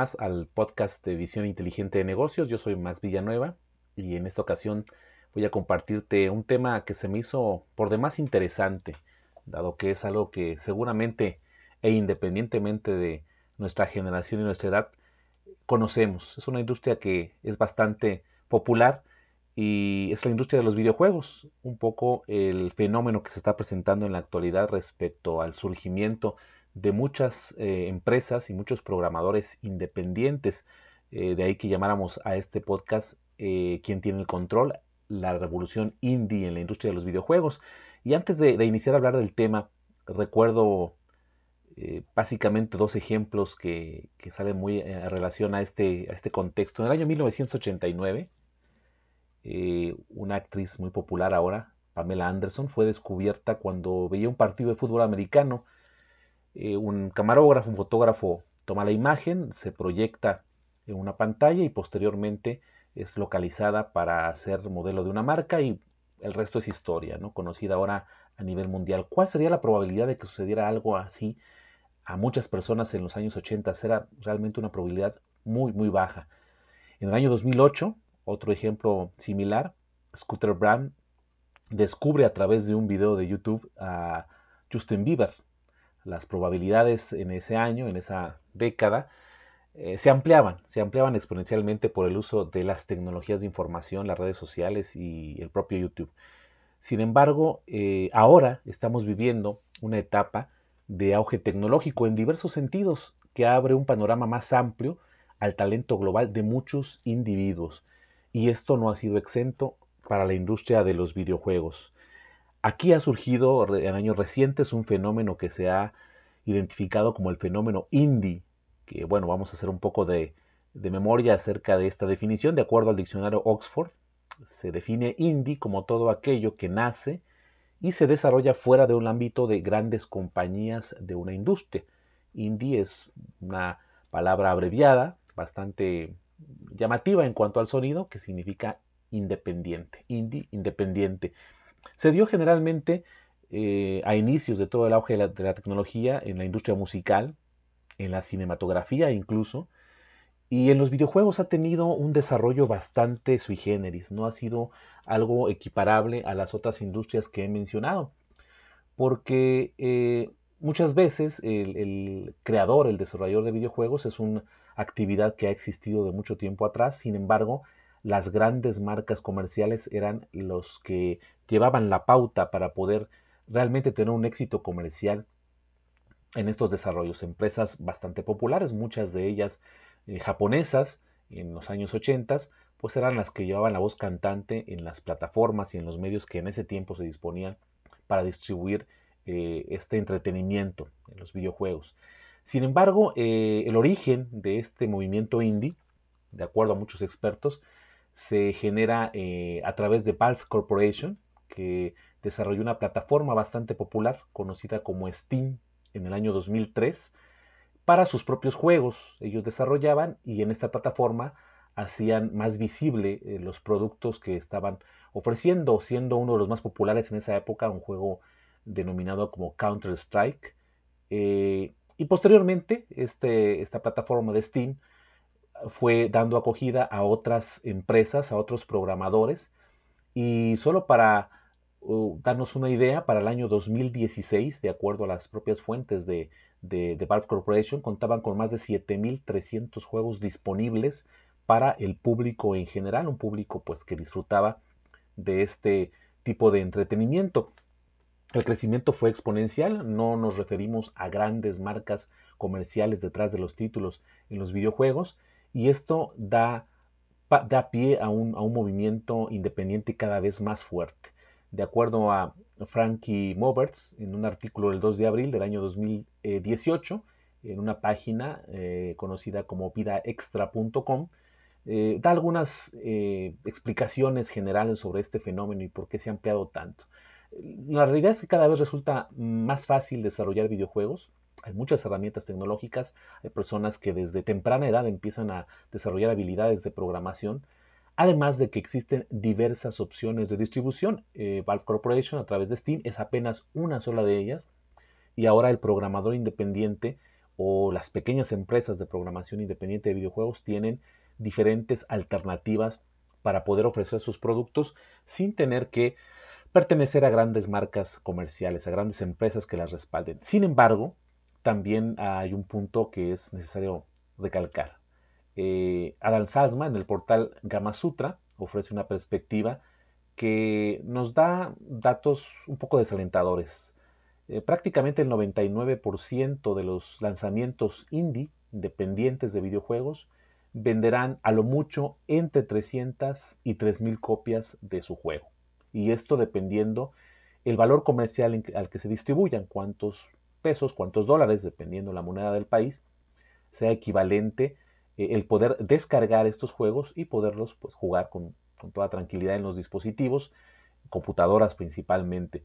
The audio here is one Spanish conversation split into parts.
al podcast de Visión Inteligente de Negocios. Yo soy Max Villanueva y en esta ocasión voy a compartirte un tema que se me hizo por demás interesante, dado que es algo que seguramente e independientemente de nuestra generación y nuestra edad, conocemos. Es una industria que es bastante popular y es la industria de los videojuegos, un poco el fenómeno que se está presentando en la actualidad respecto al surgimiento muchas eh, empresas y muchos programadores independientes. Eh, de ahí que llamáramos a este podcast eh, ¿Quién tiene el control? La revolución indie en la industria de los videojuegos. Y antes de, iniciar a hablar del tema, recuerdo básicamente dos ejemplos que, salen muy en relación a este, a este contexto. En el año 1989, una actriz muy popular ahora, Pamela Anderson, fue descubierta cuando veía un partido de fútbol americano eh, un camarógrafo, un fotógrafo toma la imagen, se proyecta en una pantalla y posteriormente es localizada para ser modelo de una marca y el resto es historia, ¿no? conocida ahora a nivel mundial. ¿Cuál sería la probabilidad de que sucediera algo así a muchas personas en los años 80? Era realmente una probabilidad muy, muy baja. En el año 2008, otro ejemplo similar, Scooter Brand descubre a través de un video de YouTube a Justin Bieber, las probabilidades en ese año, en esa década, eh, se ampliaban, se ampliaban exponencialmente por el uso de las tecnologías de información, las redes sociales y el propio YouTube. Sin embargo, eh, ahora estamos viviendo una etapa de auge tecnológico en diversos sentidos que abre un panorama más amplio al talento global de muchos individuos. Y esto no ha sido exento para la industria de los videojuegos. Aquí ha surgido en años recientes un fenómeno que se ha identificado como el fenómeno indie, que bueno, vamos a hacer un poco de, memoria acerca de esta definición. De acuerdo al diccionario Oxford, se define indie como todo aquello que nace y se desarrolla fuera de un ámbito de grandes compañías de una industria. Indie es una palabra abreviada, bastante llamativa en cuanto al sonido, que significa independiente. Indie, independiente. Se dio generalmente eh, a inicios de todo el auge de la, tecnología en la industria musical, en la cinematografía incluso, y en los videojuegos ha tenido un desarrollo bastante sui generis, no ha sido algo equiparable a las otras industrias que he mencionado, porque eh, muchas veces el, el, creador, el desarrollador de videojuegos es una actividad que ha existido de mucho tiempo atrás, sin embargo, las grandes marcas comerciales eran los que llevaban la pauta para poder realmente tener un éxito comercial en estos desarrollos. Empresas bastante populares, muchas de ellas eh, japonesas en los años 80, pues eran las que llevaban la voz cantante en las plataformas y en los medios que en ese tiempo se disponían para distribuir eh, este entretenimiento en los videojuegos. Sin embargo, eh, el origen de este movimiento indie, de acuerdo a muchos expertos, se genera eh, a través de Valve Corporation, que desarrolló una plataforma bastante popular conocida como Steam en el año 2003 para sus propios juegos. Ellos desarrollaban y en esta plataforma hacían más visible eh, los productos que estaban ofreciendo, siendo uno de los más populares en esa época un juego denominado como Counter Strike. Eh, y posteriormente este, esta plataforma de Steam fue dando acogida a otras empresas, a otros programadores. Y solo para uh, darnos una idea, para el año 2016, de acuerdo a las propias fuentes de, de, Valve Corporation, contaban con más de 7.300 juegos disponibles para el público en general, un público pues que disfrutaba de este tipo de entretenimiento. El crecimiento fue exponencial, no nos referimos a grandes marcas comerciales detrás de los títulos en los videojuegos, y esto da, da pie a un, a un, movimiento independiente cada vez más fuerte. De acuerdo a Frankie Moberts, en un artículo del 2 de abril del año 2018, en una página eh, conocida como vidaextra.com, eh, da algunas eh, explicaciones generales sobre este fenómeno y por qué se ha ampliado tanto. La realidad es que cada vez resulta más fácil desarrollar videojuegos, hay muchas herramientas tecnológicas, hay personas que desde temprana edad empiezan a desarrollar habilidades de programación, además de que existen diversas opciones de distribución. Eh, Valve Corporation a través de Steam es apenas una sola de ellas y ahora el programador independiente o las pequeñas empresas de programación independiente de videojuegos tienen diferentes alternativas para poder ofrecer sus productos sin tener que pertenecer a grandes marcas comerciales, a grandes empresas que las respalden. Sin embargo, también hay un punto que es necesario recalcar. Eh, Salzman en el portal Gamasutra ofrece una perspectiva que nos da datos un poco desalentadores. Eh, prácticamente el 99% de los lanzamientos indie independientes de videojuegos venderán a lo mucho entre 300 y 3000 copias de su juego. Y esto dependiendo el valor comercial al que se distribuyan, cuántos pesos, cuántos dólares, dependiendo la moneda del país, sea equivalente eh, el poder descargar estos juegos y poderlos pues, jugar con, toda tranquilidad en los dispositivos, computadoras principalmente.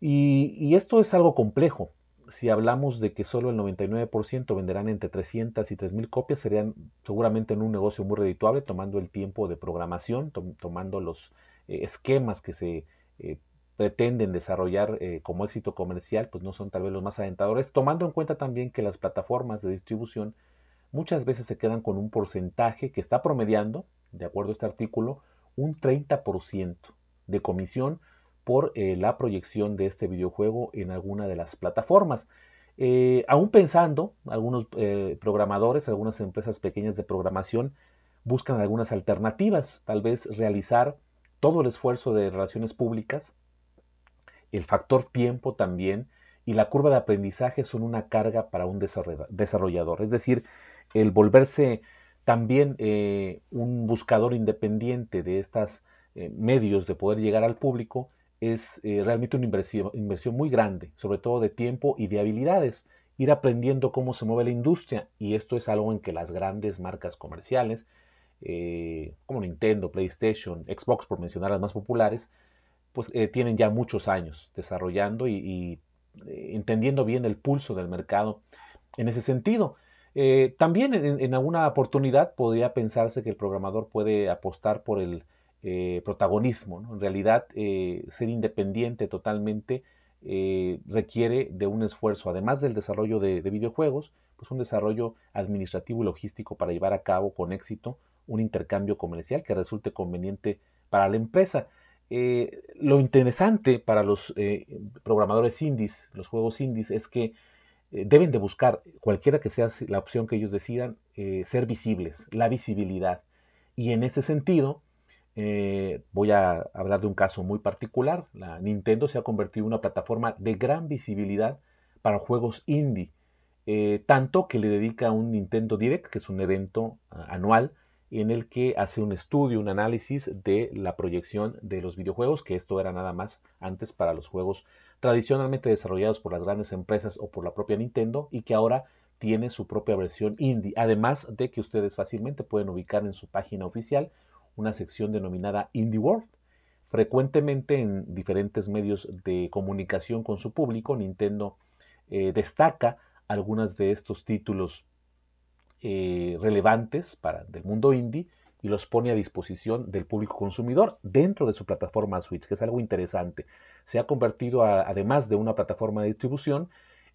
y, esto es algo complejo, si hablamos de que solo el 99% venderán entre 300 y 3000 copias, serían seguramente en un negocio muy redituable, tomando el tiempo de programación, tomando los eh, esquemas que se eh, pretenden desarrollar eh, como éxito comercial, pues no son tal vez los más alentadores, tomando en cuenta también que las plataformas de distribución muchas veces se quedan con un porcentaje que está promediando, de acuerdo a este artículo, un 30% de comisión por eh, la proyección de este videojuego en alguna de las plataformas. Eh, aún pensando, algunos programadores, algunas empresas pequeñas de programación buscan algunas alternativas, tal vez realizar todo el esfuerzo de relaciones públicas, el factor tiempo también y la curva de aprendizaje son una carga para un desarrollador. Es decir, el volverse también un buscador independiente de estos medios de poder llegar al público es eh, realmente una inversión, muy grande, sobre todo de tiempo y de habilidades. Ir aprendiendo cómo se mueve la industria y esto es algo en que las grandes marcas comerciales, eh, como Nintendo, PlayStation, Xbox, por mencionar las más populares, pues eh, tienen ya muchos años desarrollando y, entendiendo bien el pulso del mercado en ese sentido. también en, alguna oportunidad podría pensarse que el programador puede apostar por el eh, protagonismo. En realidad, eh, ser independiente totalmente eh, requiere de un esfuerzo, además del desarrollo de, videojuegos, pues un desarrollo administrativo y logístico para llevar a cabo con éxito un intercambio comercial que resulte conveniente para la empresa. Lo interesante para los programadores indies, los juegos indies, es que deben de buscar, cualquiera que sea la opción que ellos decidan, ser visibles, la visibilidad. Y en ese sentido, eh, voy a hablar de un caso muy particular. La Nintendo se ha convertido en una plataforma de gran visibilidad para juegos indie, eh, tanto que le dedica un Nintendo Direct, que es un evento ah, anual en el que hace un estudio, un análisis de la proyección de los videojuegos, que esto era nada más antes para los juegos tradicionalmente desarrollados por las grandes empresas o por la propia Nintendo y que ahora tiene su propia versión indie, además de que ustedes fácilmente pueden ubicar en su página oficial una sección denominada Indie World. Frecuentemente en diferentes medios de comunicación con su público, Nintendo eh, destaca algunos de estos títulos eh, relevantes para del mundo indie y los pone a disposición del público consumidor dentro de su plataforma Switch, que es algo interesante. Se ha convertido, además de una plataforma de distribución,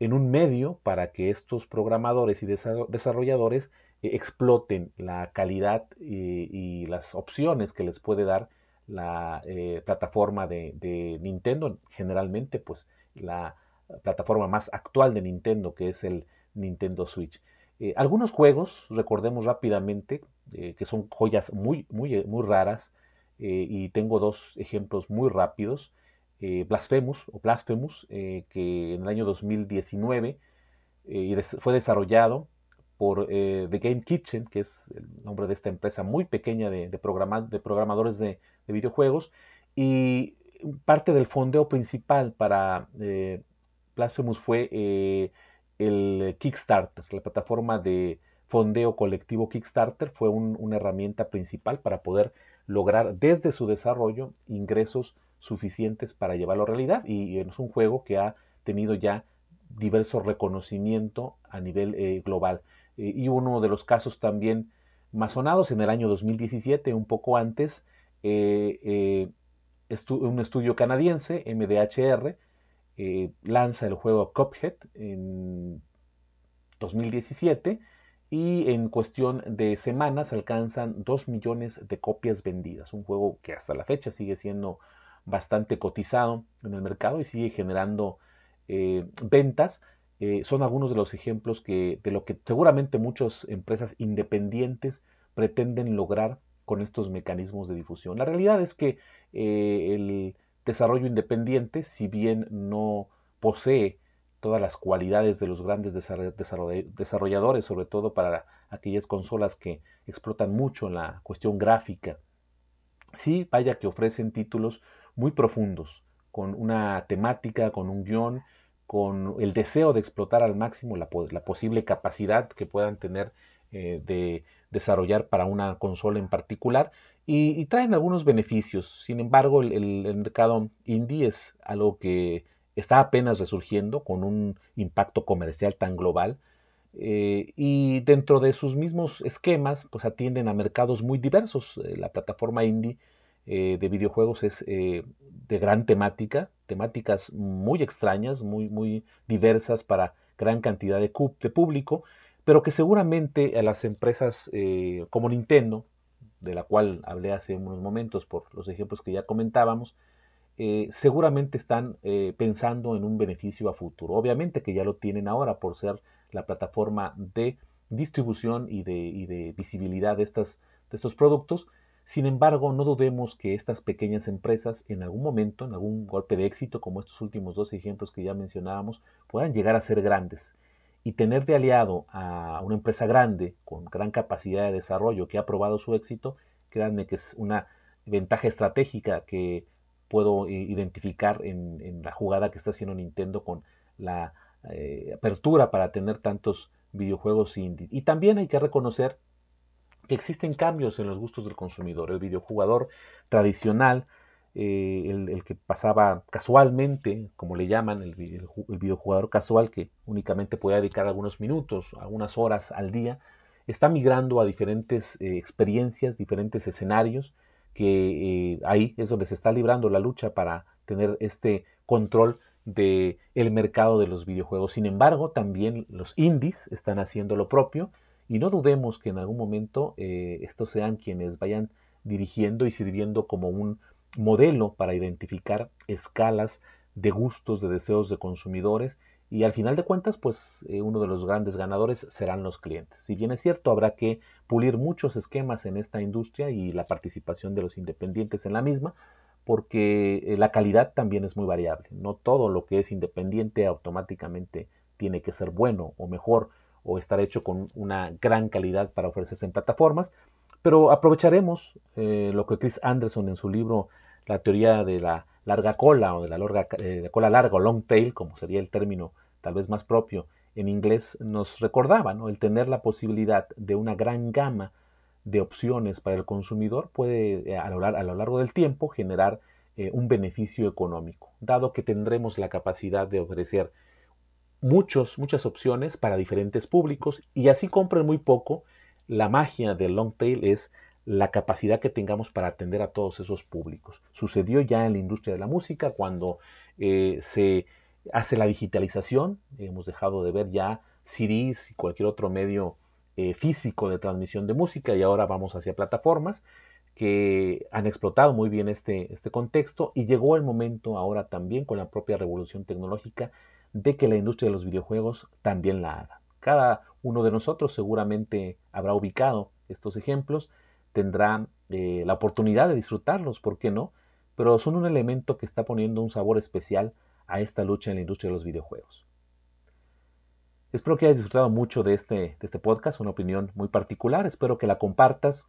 en un medio para que estos programadores y desarrolladores eh, exploten la calidad y, las opciones que les puede dar la eh, plataforma de, Nintendo, generalmente pues la plataforma más actual de Nintendo que es el Nintendo Switch. Eh, algunos juegos, recordemos rápidamente, que son joyas muy, muy, muy raras, y tengo dos ejemplos muy rápidos. Blasphemous o Blasphemous, que en el año 2019 fue desarrollado por eh, The Game Kitchen, que es el nombre de esta empresa muy pequeña de, de, programadores de, videojuegos, y parte del fondeo principal para eh, Blasphemous fue eh, el Kickstarter, la plataforma de fondeo colectivo Kickstarter fue una herramienta principal para poder lograr desde su desarrollo ingresos suficientes para llevarlo a realidad y es un juego que ha tenido ya diverso reconocimiento a nivel global. Eh, y uno de los casos también más sonados en el año 2017, un poco antes, eh, eh, un estudio canadiense, MDHR, lanza el juego Cuphead 2017 y en cuestión de semanas alcanzan 2 millones de copias vendidas. Un juego que hasta la fecha sigue siendo bastante cotizado en el mercado y sigue generando eh, ventas. Eh, son algunos de los ejemplos que, de lo que seguramente muchas empresas independientes pretenden lograr con estos mecanismos de difusión. La realidad es que eh, el desarrollo independiente, si bien no posee todas las cualidades de los grandes desarrolladores, sobre todo para aquellas consolas que explotan mucho la cuestión gráfica. Sí, vaya que ofrecen títulos muy profundos, con una temática, con un guion, con el deseo de explotar al máximo la, posible capacidad que puedan tener eh, de desarrollar para una consola en particular y, traen algunos beneficios. Sin embargo, el mercado indie es algo que está apenas resurgiendo con un impacto comercial tan global eh, y dentro de sus mismos esquemas pues atienden a mercados muy diversos. Eh, la plataforma indie eh, de videojuegos es de gran temática, temáticas muy extrañas, muy, muy diversas para gran cantidad de, de público, pero que seguramente a las empresas como Nintendo, de la cual hablé hace unos momentos por los ejemplos que ya comentábamos, eh, seguramente están eh, pensando en un beneficio a futuro. Obviamente que ya lo tienen ahora por ser la plataforma de distribución y de, visibilidad de, estas, de estos productos. Sin embargo, no dudemos que estas pequeñas empresas en algún momento, en algún golpe de éxito, como estos últimos dos ejemplos que ya mencionábamos, puedan llegar a ser grandes. Y tener de aliado a una empresa grande, con gran capacidad de desarrollo, que ha probado su éxito, créanme que es una ventaja estratégica que puedo identificar en, la jugada que está haciendo Nintendo con la eh, apertura para tener tantos videojuegos indie. Y también hay que reconocer que existen cambios en los gustos del consumidor. El videojugador tradicional, eh, el, que pasaba casualmente, como le llaman, el, videojugador casual que únicamente puede dedicar algunos minutos, algunas horas al día, está migrando a diferentes eh, experiencias, diferentes escenarios que eh, ahí es donde se está librando la lucha para tener este control del el mercado de los videojuegos. Sin embargo, también los indies están haciendo lo propio y no dudemos que en algún momento estos sean quienes vayan dirigiendo y sirviendo como un modelo para identificar escalas de gustos, de deseos de consumidores y al final de cuentas, pues eh, uno de los grandes ganadores serán los clientes. Si bien es cierto, habrá que pulir muchos esquemas en esta industria y la participación de los independientes en la misma, porque eh, la calidad también es muy variable. No todo lo que es independiente automáticamente tiene que ser bueno o mejor o estar hecho con una gran calidad para ofrecerse en plataformas, pero aprovecharemos eh, lo que Chris Anderson en su libro La teoría de la larga cola o de la, larga, eh, cola larga o long tail, como sería el término tal vez más propio en inglés, nos recordaba, ¿no? El tener la posibilidad de una gran gama de opciones para el consumidor puede eh, a, lo, largo del tiempo generar un beneficio económico, dado que tendremos la capacidad de ofrecer muchos, muchas opciones para diferentes públicos y así compren muy poco, la magia del long tail es la capacidad que tengamos para atender a todos esos públicos. Sucedió ya en la industria de la música cuando eh, se hace la digitalización, hemos dejado de ver ya CDs y cualquier otro medio eh, físico de transmisión de música y ahora vamos hacia plataformas que han explotado muy bien este, este contexto y llegó el momento ahora también con la propia revolución tecnológica de que la industria de los videojuegos también la haga. Cada uno de nosotros seguramente habrá ubicado estos ejemplos tendrá eh, la oportunidad de disfrutarlos, ¿por qué no? Pero son un elemento que está poniendo un sabor especial a esta lucha en la industria de los videojuegos. Espero que hayas disfrutado mucho de este, de este podcast, una opinión muy particular. Espero que la compartas,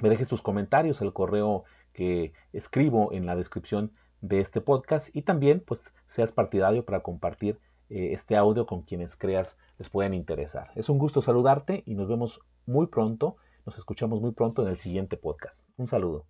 me dejes tus comentarios, el correo que escribo en la descripción de este podcast y también pues seas partidario para compartir eh, este audio con quienes creas les puedan interesar. Es un gusto saludarte y nos vemos muy pronto nos escuchamos muy pronto en el siguiente podcast. Un saludo.